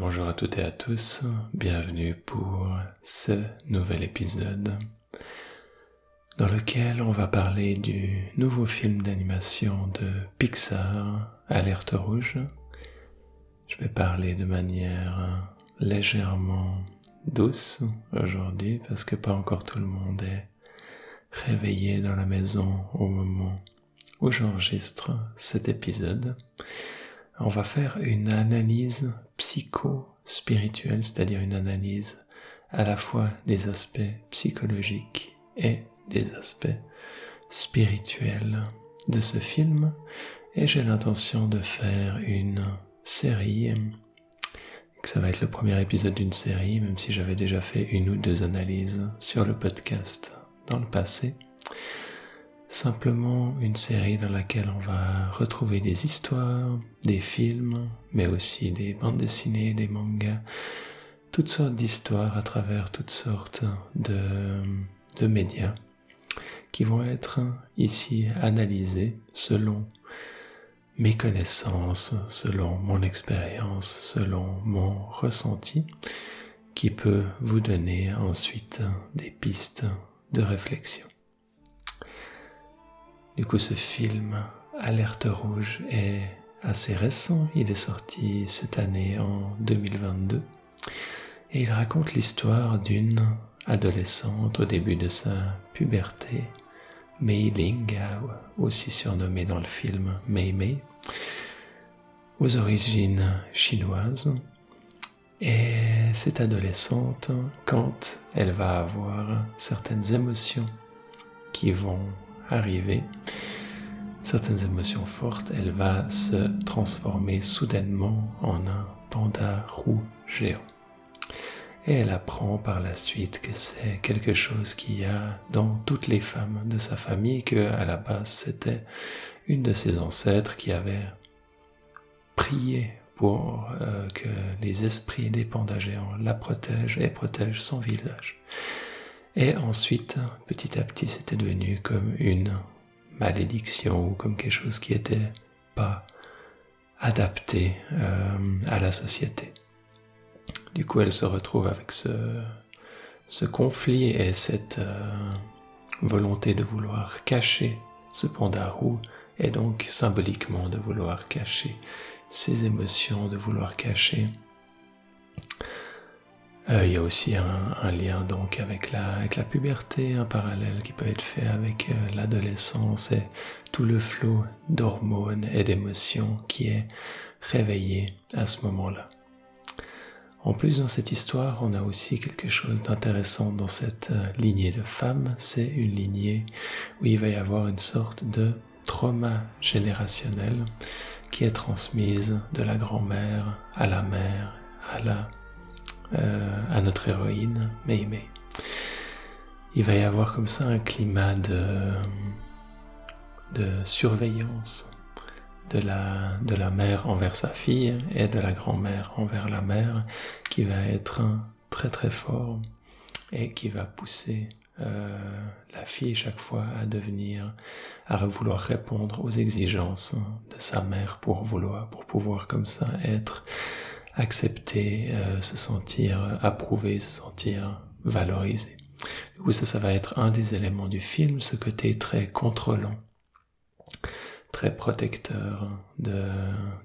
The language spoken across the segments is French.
Bonjour à toutes et à tous, bienvenue pour ce nouvel épisode dans lequel on va parler du nouveau film d'animation de Pixar, Alerte Rouge. Je vais parler de manière légèrement douce aujourd'hui parce que pas encore tout le monde est réveillé dans la maison au moment où j'enregistre cet épisode. On va faire une analyse psycho-spirituelle, c'est-à-dire une analyse à la fois des aspects psychologiques et des aspects spirituels de ce film. Et j'ai l'intention de faire une série ça va être le premier épisode d'une série même si j'avais déjà fait une ou deux analyses sur le podcast dans le passé simplement une série dans laquelle on va retrouver des histoires, des films, mais aussi des bandes dessinées, des mangas, toutes sortes d'histoires à travers toutes sortes de, médias qui vont être ici analysés selon mes connaissances, selon mon expérience, selon mon ressenti, qui peut vous donner ensuite des pistes de réflexion. Du coup, ce film, Alerte Rouge, est assez récent. Il est sorti cette année en 2022. Et il raconte l'histoire d'une adolescente au début de sa puberté Mei Ling, aussi surnommée dans le film Mei Mei, aux origines chinoises. Et cette adolescente, quand elle va avoir certaines émotions qui vont arriver, certaines émotions fortes, elle va se transformer soudainement en un panda roux géant et elle apprend par la suite que c'est quelque chose qu'il y a dans toutes les femmes de sa famille, que à la base c'était une de ses ancêtres qui avait prié pour euh, que les esprits des pandas géants la protègent et protègent son village. Et ensuite, petit à petit, c'était devenu comme une malédiction ou comme quelque chose qui était pas adapté euh, à la société. Du coup, elle se retrouve avec ce, ce conflit et cette euh, volonté de vouloir cacher ce panda roux et donc symboliquement de vouloir cacher ses émotions, de vouloir cacher. Euh, il y a aussi un, lien donc avec la, puberté, un parallèle qui peut être fait avec euh, l'adolescence et tout le flot d'hormones et d'émotions qui est réveillé à ce moment-là. En plus, dans cette histoire, on a aussi quelque chose d'intéressant dans cette euh, lignée de femmes. C'est une lignée où il va y avoir une sorte de trauma générationnel qui est transmise de la grand-mère à la mère, à la, euh, à notre héroïne, Mei. Il va y avoir comme ça un climat de, surveillance, de la, de la mère envers sa fille et de la grand-mère envers la mère qui va être très très fort et qui va pousser euh, la fille chaque fois à devenir, à vouloir répondre aux exigences de sa mère pour vouloir, pour pouvoir comme ça être accepté, euh, se sentir approuvé, se sentir valorisé. Du coup, ça, ça va être un des éléments du film, ce côté très contrôlant très protecteur de,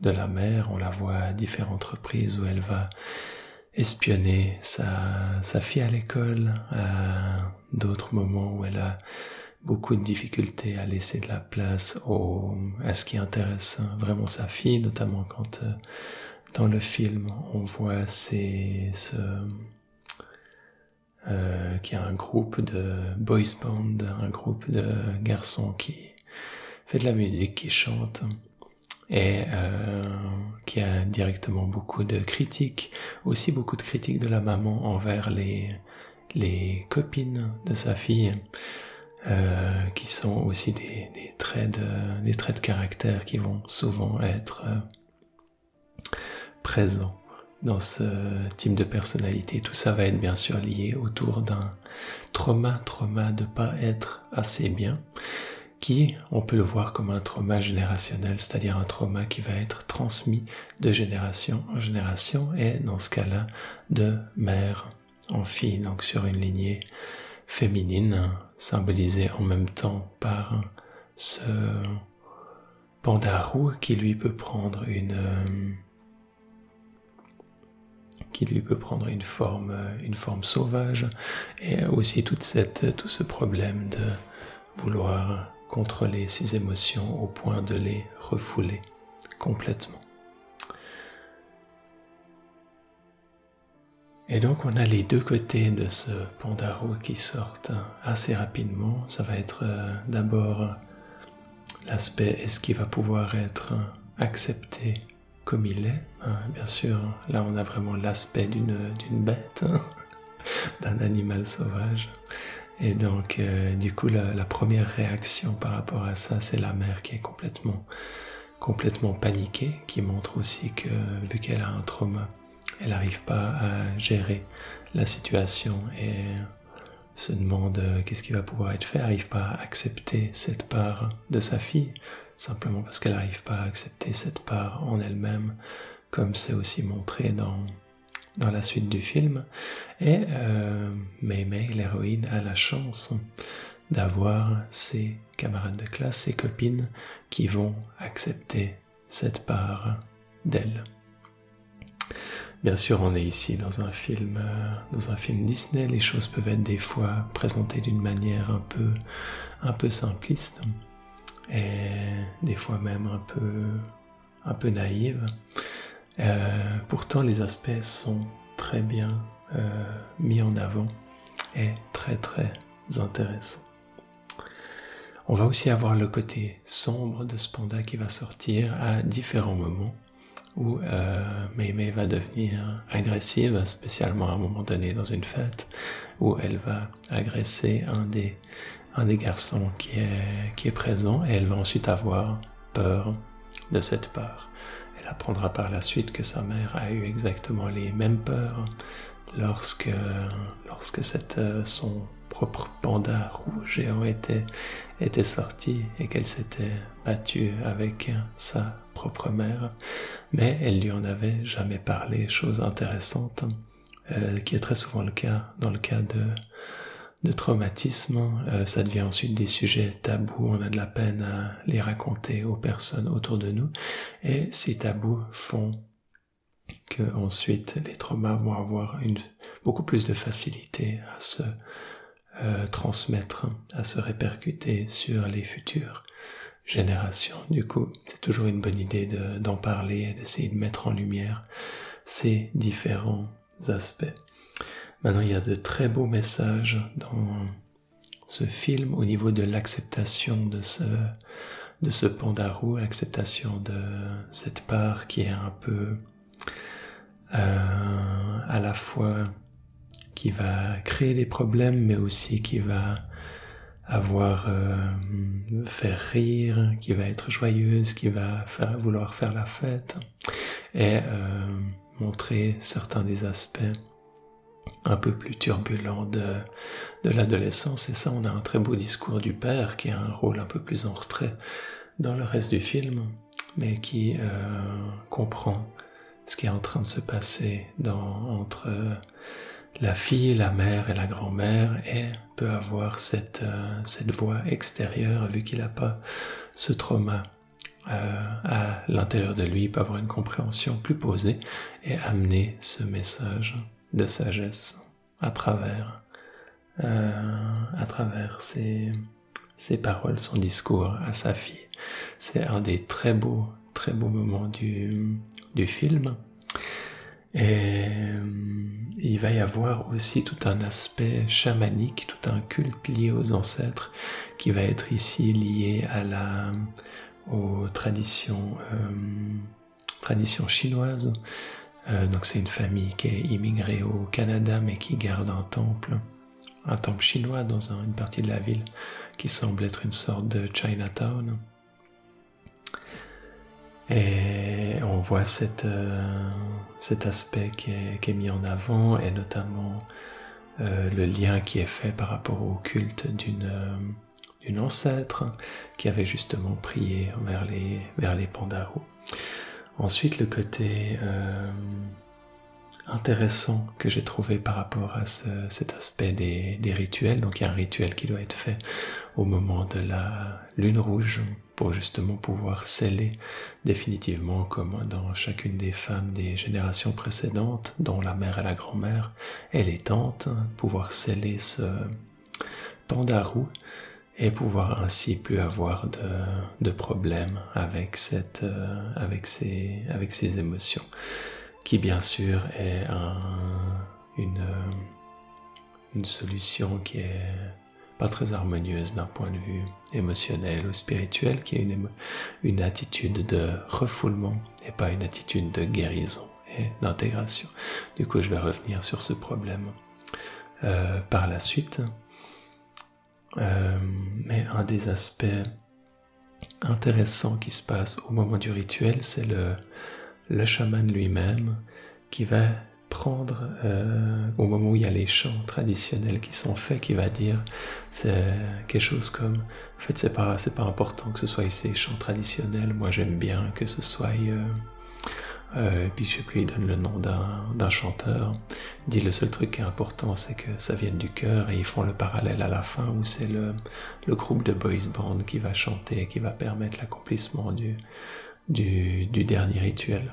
de la mère. On la voit à différentes reprises où elle va espionner sa, sa fille à l'école, à d'autres moments où elle a beaucoup de difficultés à laisser de la place au, à ce qui intéresse vraiment sa fille, notamment quand euh, dans le film on voit ces, ce, euh, qu'il y a un groupe de boys band, un groupe de garçons qui fait de la musique, qui chante et euh, qui a directement beaucoup de critiques, aussi beaucoup de critiques de la maman envers les, les copines de sa fille, euh, qui sont aussi des, traits de, des traits de caractère qui vont souvent être euh, présents dans ce type de personnalité. Tout ça va être bien sûr lié autour d'un trauma, trauma de pas être assez bien qui, on peut le voir comme un trauma générationnel, c'est-à-dire un trauma qui va être transmis de génération en génération, et dans ce cas-là, de mère en fille, donc sur une lignée féminine, symbolisée en même temps par ce pandarou qui lui peut prendre une qui lui peut prendre une forme une forme sauvage et aussi toute cette tout ce problème de vouloir contrôler ses émotions au point de les refouler complètement. Et donc on a les deux côtés de ce Pandaro qui sortent assez rapidement. Ça va être euh, d'abord l'aspect est-ce qu'il va pouvoir être accepté comme il est. Hein, bien sûr, là on a vraiment l'aspect d'une bête, hein, d'un animal sauvage. Et donc, euh, du coup, la, première réaction par rapport à ça, c'est la mère qui est complètement, complètement paniquée, qui montre aussi que, vu qu'elle a un trauma, elle n'arrive pas à gérer la situation et se demande euh, qu'est-ce qui va pouvoir être fait, n'arrive pas à accepter cette part de sa fille, simplement parce qu'elle n'arrive pas à accepter cette part en elle-même, comme c'est aussi montré dans la suite du film. Et euh, l'héroïne, a la chance d'avoir ses camarades de classe, ses copines, qui vont accepter cette part d'elle. Bien sûr, on est ici dans un film, euh, dans un film Disney. Les choses peuvent être des fois présentées d'une manière un peu, un peu simpliste et des fois même un peu, un peu naïve. Euh, pourtant, les aspects sont très bien euh, mis en avant et très très intéressants. On va aussi avoir le côté sombre de ce panda qui va sortir à différents moments où euh, Mei va devenir agressive, spécialement à un moment donné dans une fête, où elle va agresser un des, un des garçons qui est, présent et elle va ensuite avoir peur de cette peur. Elle apprendra par la suite que sa mère a eu exactement les mêmes peurs lorsque, lorsque son propre panda rouge géant était, était sorti et qu'elle s'était battue avec sa propre mère. Mais elle lui en avait jamais parlé, chose intéressante, euh, qui est très souvent le cas dans le cas de de traumatisme, euh, ça devient ensuite des sujets tabous, on a de la peine à les raconter aux personnes autour de nous, et ces tabous font que ensuite les traumas vont avoir beaucoup plus de facilité à se euh, transmettre, à se répercuter sur les futures générations. Du coup, c'est toujours une bonne idée d'en parler et d'essayer de mettre en lumière ces différents aspects. Maintenant, il y a de très beaux messages dans ce film au niveau de l'acceptation de ce, de ce pandarou, l'acceptation de cette part qui est un peu euh, à la fois qui va créer des problèmes, mais aussi qui va avoir euh, faire rire, qui va être joyeuse, qui va vouloir faire la fête et euh, montrer certains des aspects un peu plus turbulent de, l'adolescence. Et ça, on a un très beau discours du père qui a un rôle un peu plus en retrait dans le reste du film, mais qui euh, comprend ce qui est en train de se passer dans, entre la fille, la mère et la grand-mère et peut avoir cette, euh, cette voix extérieure vu qu'il n'a pas ce trauma euh, à l'intérieur de lui, peut avoir une compréhension plus posée et amener ce message de sagesse à travers, euh, ses, paroles, son discours à sa fille. C'est un des très beaux, très beaux moments du, du film. Et euh, il va y avoir aussi tout un aspect chamanique, tout un culte lié aux ancêtres qui va être ici lié à la, aux traditions, euh, traditions chinoises, euh, donc c'est une famille qui est immigrée au Canada mais qui garde un temple, un temple chinois dans une partie de la ville qui semble être une sorte de Chinatown. Et on voit euh, cet aspect qui est, mis en avant et notamment euh, le lien qui est fait par rapport au culte d'une ancêtre qui avait justement prié vers les, vers les pandarous. Ensuite, le côté euh, intéressant que j'ai trouvé par rapport à cet aspect des, des, rituels. Donc il y a un rituel qui doit être fait au moment de la lune rouge pour justement pouvoir sceller définitivement, comme dans chacune des femmes des générations précédentes, dont la mère et la grand-mère et les tantes, pouvoir sceller ce pandarou et pouvoir ainsi plus avoir de, problèmes avec cette, euh, avec ces, avec ces émotions qui bien sûr est une, une solution qui est pas très harmonieuse d'un point de vue émotionnel ou spirituel, qui est une, une attitude de refoulement et pas une attitude de guérison et d'intégration. Du coup, je vais revenir sur ce problème euh, par la suite. Euh, mais un des aspects intéressants qui se passe au moment du rituel, c'est le, le chaman lui-même qui va prendre euh, au moment où il y a les chants traditionnels qui sont faits, qui va dire c'est quelque chose comme en fait c'est pas pas important que ce soit ces chants traditionnels, moi j'aime bien que ce soit euh, euh, puis je sais plus, il donne le nom d'un chanteur. Il dit le seul truc qui est important, c'est que ça vienne du cœur et ils font le parallèle à la fin où c'est le, groupe de boys band qui va chanter et qui va permettre l'accomplissement du, dernier rituel.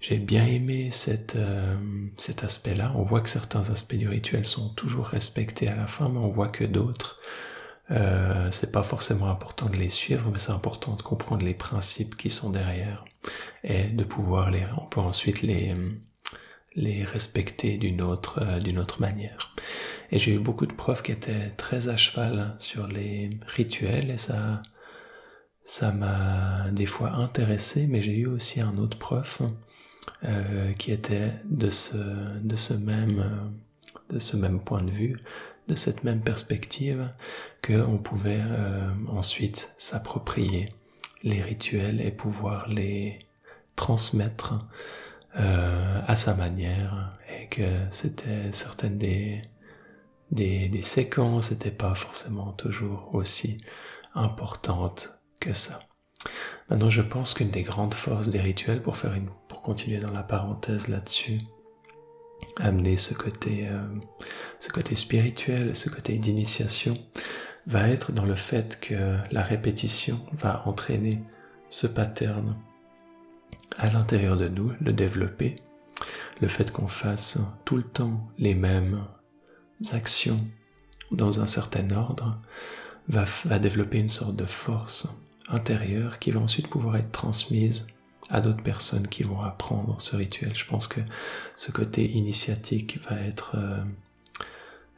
J'ai bien aimé euh, cet aspect-là. On voit que certains aspects du rituel sont toujours respectés à la fin, mais on voit que d'autres, euh, c'est pas forcément important de les suivre, mais c'est important de comprendre les principes qui sont derrière et de pouvoir les, on peut ensuite les, les respecter d'une autre, euh, d'une autre manière. Et j'ai eu beaucoup de profs qui étaient très à cheval sur les rituels et ça, ça m'a des fois intéressé, mais j'ai eu aussi un autre prof euh, qui était de ce, de ce même, de ce même point de vue, de cette même perspective, qu'on pouvait euh, ensuite s'approprier les rituels et pouvoir les transmettre euh, à sa manière, et que certaines des, séquences n'étaient pas forcément toujours aussi importantes que ça. Maintenant, je pense qu'une des grandes forces des rituels, pour continuer dans la parenthèse là-dessus, amener ce côté, euh, ce côté spirituel, ce côté d'initiation, va être dans le fait que la répétition va entraîner ce pattern à l'intérieur de nous, le développer, le fait qu'on fasse tout le temps les mêmes actions dans un certain ordre, va, va développer une sorte de force intérieure qui va ensuite pouvoir être transmise à d'autres personnes qui vont apprendre ce rituel. Je pense que ce côté initiatique va être euh,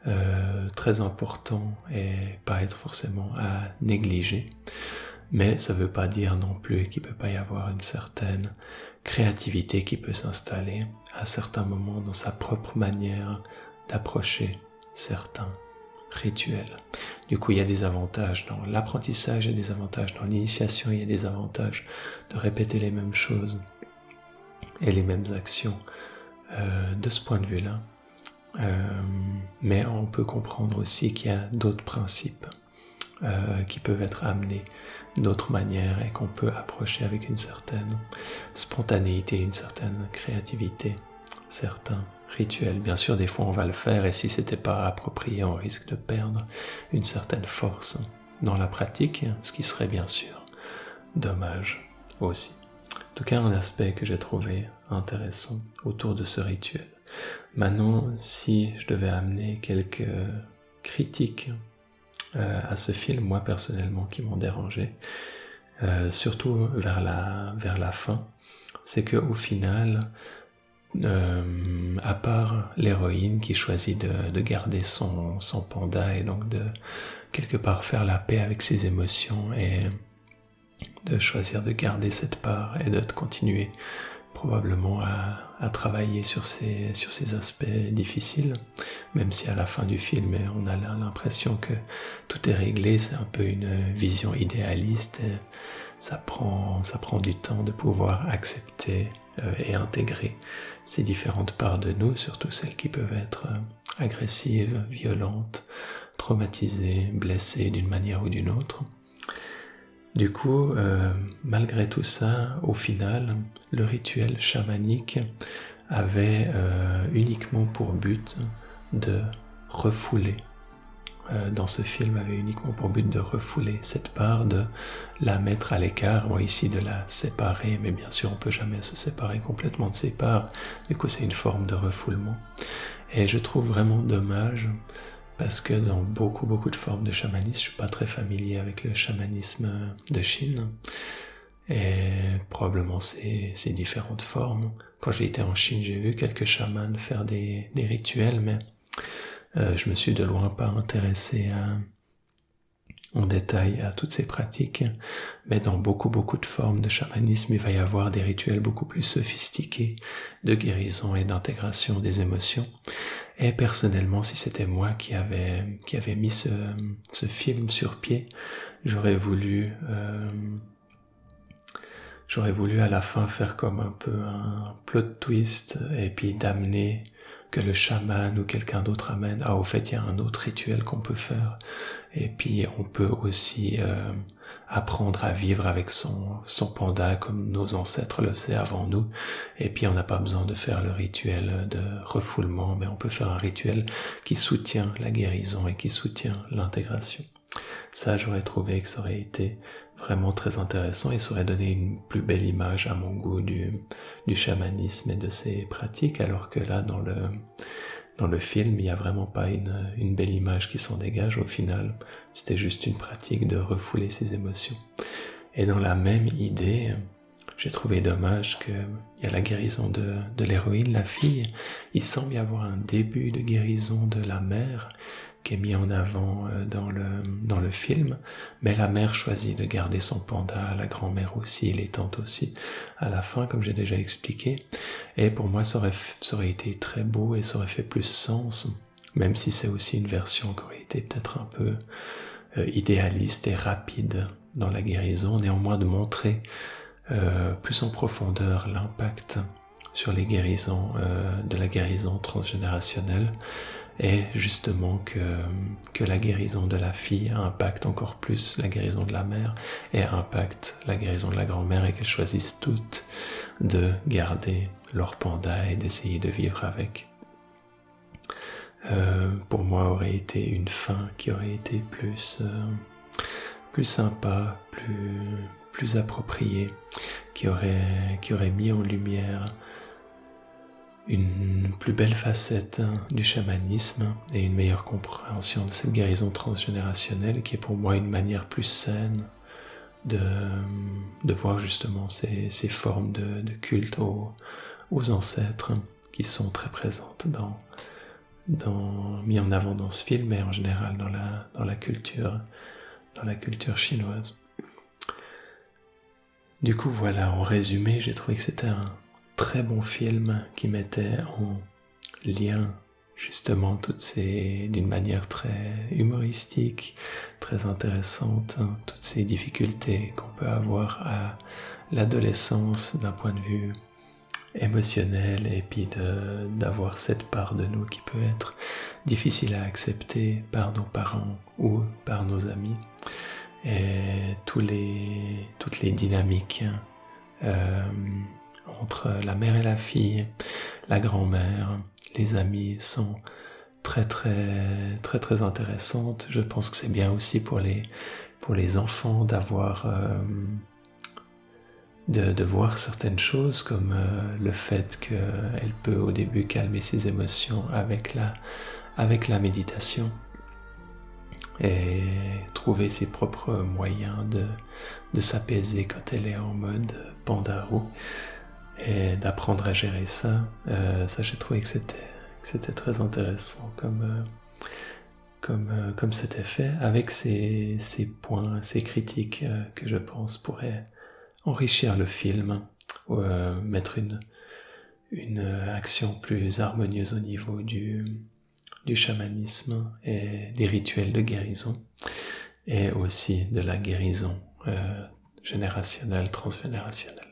euh, très important et pas être forcément à négliger. Mais ça ne veut pas dire non plus qu'il ne peut pas y avoir une certaine créativité qui peut s'installer à certains moments dans sa propre manière d'approcher certains rituel. Du coup, il y a des avantages dans l'apprentissage, il y a des avantages dans l'initiation, il y a des avantages de répéter les mêmes choses et les mêmes actions euh, de ce point de vue-là. Euh, mais on peut comprendre aussi qu'il y a d'autres principes euh, qui peuvent être amenés d'autres manières et qu'on peut approcher avec une certaine spontanéité, une certaine créativité, certains rituel. Bien sûr, des fois on va le faire et si c'était pas approprié, on risque de perdre une certaine force dans la pratique, ce qui serait bien sûr dommage aussi. En tout cas, un aspect que j'ai trouvé intéressant autour de ce rituel. Maintenant, si je devais amener quelques critiques euh, à ce film, moi personnellement, qui m'ont dérangé, euh, surtout vers la, vers la fin, c'est que au final, euh, à part l'héroïne qui choisit de, de garder son, panda et donc de quelque part faire la paix avec ses émotions et de choisir de garder cette part et de continuer probablement à, travailler sur ces, aspects difficiles, même si à la fin du film on a l'impression que tout est réglé, c'est un peu une vision idéaliste ça prend, ça prend du temps de pouvoir accepter et intégrer ces différentes parts de nous, surtout celles qui peuvent être euh, agressives, violentes, traumatisés, blessés d'une manière ou d'une autre. Du coup, euh, malgré tout ça, au final, le rituel chamanique avait euh, uniquement pour but de refouler euh, dans ce film avait uniquement pour but de refouler cette part, de la mettre à l'écart, ou ici de la séparer, mais bien sûr on peut jamais se séparer complètement de ses parts, du coup c'est une forme de refoulement. Et je trouve vraiment dommage parce que dans beaucoup beaucoup de formes de chamanisme, je suis pas très familier avec le chamanisme de Chine, et probablement ces, différentes formes. Quand j'ai été en Chine, j'ai vu quelques chamans faire des rituels, mais euh, je me suis de loin pas intéressé en détail à toutes ces pratiques, mais dans beaucoup beaucoup de formes de chamanisme, il va y avoir des rituels beaucoup plus sophistiqués de guérison et d'intégration des émotions. Et personnellement, si c'était moi qui avait qui avait mis ce, ce film sur pied, j'aurais voulu euh, j'aurais voulu à la fin faire comme un peu un plot twist et puis d'amener que le chaman ou quelqu'un d'autre amène. Ah, au fait, il y a un autre rituel qu'on peut faire. Et puis, on peut aussi euh, apprendre à vivre avec son, son panda comme nos ancêtres le faisaient avant nous. Et puis, on n'a pas besoin de faire le rituel de refoulement, mais on peut faire un rituel qui soutient la guérison et qui soutient l'intégration. Ça, j'aurais trouvé que ça aurait été vraiment très intéressant et ça aurait donné une plus belle image à mon goût du, du chamanisme et de ses pratiques, alors que là, dans le, dans le film, il n'y a vraiment pas une, une belle image qui s'en dégage. Au final, c'était juste une pratique de refouler ses émotions. Et dans la même idée, j'ai trouvé dommage qu'il y a la guérison de, de l'héroïne, la fille. Il semble y avoir un début de guérison de la mère, qui est mis en avant euh, dans le, dans le film, mais la mère choisit de garder son panda, la grand-mère aussi, les tantes aussi, à la fin, comme j'ai déjà expliqué. Et pour moi, ça aurait, été très beau et ça aurait fait plus sens, même si c'est aussi une version qui aurait été peut-être un peu euh, idéaliste et rapide dans la guérison, néanmoins de montrer euh, plus en profondeur l'impact sur les guérisons, de la guérison transgénérationnelle, et justement que, la guérison de la fille impacte encore plus la guérison de la mère et impacte la guérison de la grand-mère et qu'elles choisissent toutes de garder leur panda et d'essayer de vivre avec. Euh, pour moi aurait été une fin qui aurait été plus euh, sympa, plus appropriée, qui aurait mis en lumière une plus belle facette hein, du chamanisme et une meilleure compréhension de cette guérison transgénérationnelle qui est pour moi une manière plus saine de, de voir justement ces, ces formes de, culte aux, aux, ancêtres qui sont très présentes dans, dans, mis en avant dans ce film et en général dans la, dans la culture, dans la culture chinoise. Du coup, voilà, en résumé, j'ai trouvé que c'était un, très bon film qui mettait en lien justement toutes ces, d'une manière très humoristique, très intéressante, hein, toutes ces difficultés qu'on peut avoir à l'adolescence d'un point de vue émotionnel et puis d'avoir cette part de nous qui peut être difficile à accepter par nos parents ou par nos amis. Et les, toutes les dynamiques hein, euh, entre la mère et la fille, la grand-mère, les amis sont très très très très intéressantes. Je pense que c'est bien aussi pour les pour les enfants d'avoir euh, de, voir certaines choses comme euh, le fait qu'elle peut au début calmer ses émotions avec la avec la méditation et trouver ses propres moyens de, de s'apaiser quand elle est en mode pandarou et d'apprendre à gérer ça, euh, ça j'ai trouvé que c'était très intéressant comme euh, comme euh, comme c'était fait avec ces ces points, ces critiques euh, que je pense pourraient enrichir le film ou mettre une une action plus harmonieuse au niveau du du chamanisme et des rituels de guérison et aussi de la guérison générationnelle, transgénérationnelle.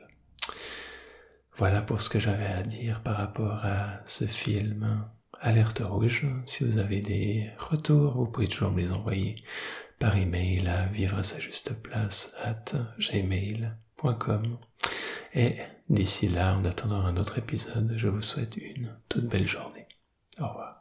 Voilà pour ce que j'avais à dire par rapport à ce film, alerte rouge. Si vous avez des retours, vous pouvez toujours me les envoyer par email à vivre à sa juste place at gmail.com. Et d'ici là, en attendant un autre épisode, je vous souhaite une toute belle journée. Au revoir.